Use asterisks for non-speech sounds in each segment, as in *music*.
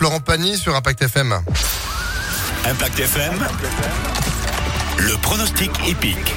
Florent Pagny sur Impact FM. Impact FM. Le pronostic épique.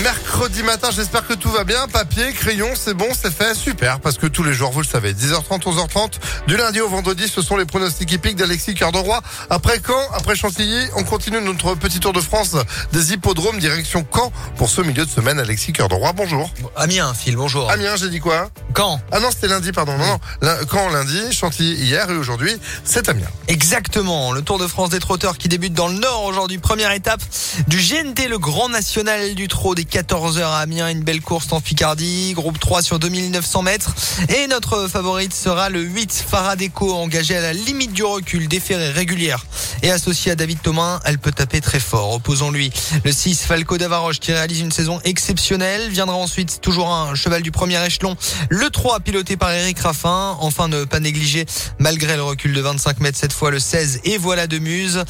Mercredi matin, j'espère que tout va bien. Papier, crayon, c'est bon, c'est fait, super. Parce que tous les jours, vous le savez, 10h30, 11h30, du lundi au vendredi, ce sont les pronostics épiques d'Alexis Cœur de Roi. Après Caen, après Chantilly, on continue notre petit tour de France des hippodromes direction Caen pour ce milieu de semaine. Alexis Cœur de Roi, bonjour. Amiens, Phil, bonjour. Amiens, j'ai dit quoi? Quand Ah non, c'était lundi, pardon. Non, non. Caen lundi, Chantilly hier et aujourd'hui, c'est Amiens. Exactement. Le Tour de France des trotteurs qui débute dans le Nord aujourd'hui. Première étape du GNT, le Grand National du Trot des 14h à Amiens. Une belle course en Picardie. Groupe 3 sur 2900 mètres. Et notre favorite sera le 8 Faradeco, engagé à la limite du recul, déféré régulière. Et associé à David Thomas, elle peut taper très fort. Opposons-lui le 6 Falco d'Avaroche qui réalise une saison exceptionnelle. Viendra ensuite toujours un cheval du premier échelon. Le 3 piloté par Eric Raffin. Enfin ne pas négliger malgré le recul de 25 mètres cette fois le 16 et voilà de Muse.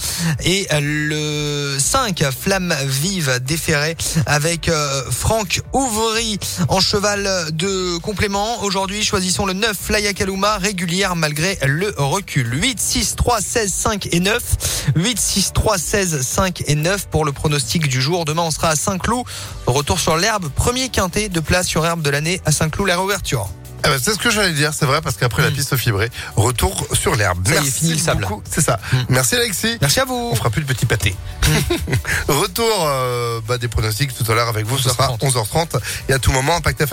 Et le 5 Flamme Vive déféré avec euh, Franck Ouvry en cheval de complément. Aujourd'hui choisissons le 9 Flaya Kaluma régulière malgré le recul. 8, 6, 3, 16, 5 et 9. 8, 6, 3, 16, 5 et 9 pour le pronostic du jour. Demain on sera à Saint-Cloud. Retour sur l'herbe. Premier quintet de place sur herbe de l'année à Saint-Cloud la réouverture. Eh ben, c'est ce que j'allais dire, c'est vrai, parce qu'après la piste fibrée, retour sur l'herbe. Hmm. Merci fini le sable. beaucoup. C'est ça. Mm. Merci Alexis. Merci à vous. On fera plus de petits pâtés. *laughs* Retour euh, bah, des pronostics tout à l'heure avec vous, ce sera 11h30. 11h30 et à tout moment Impact FM.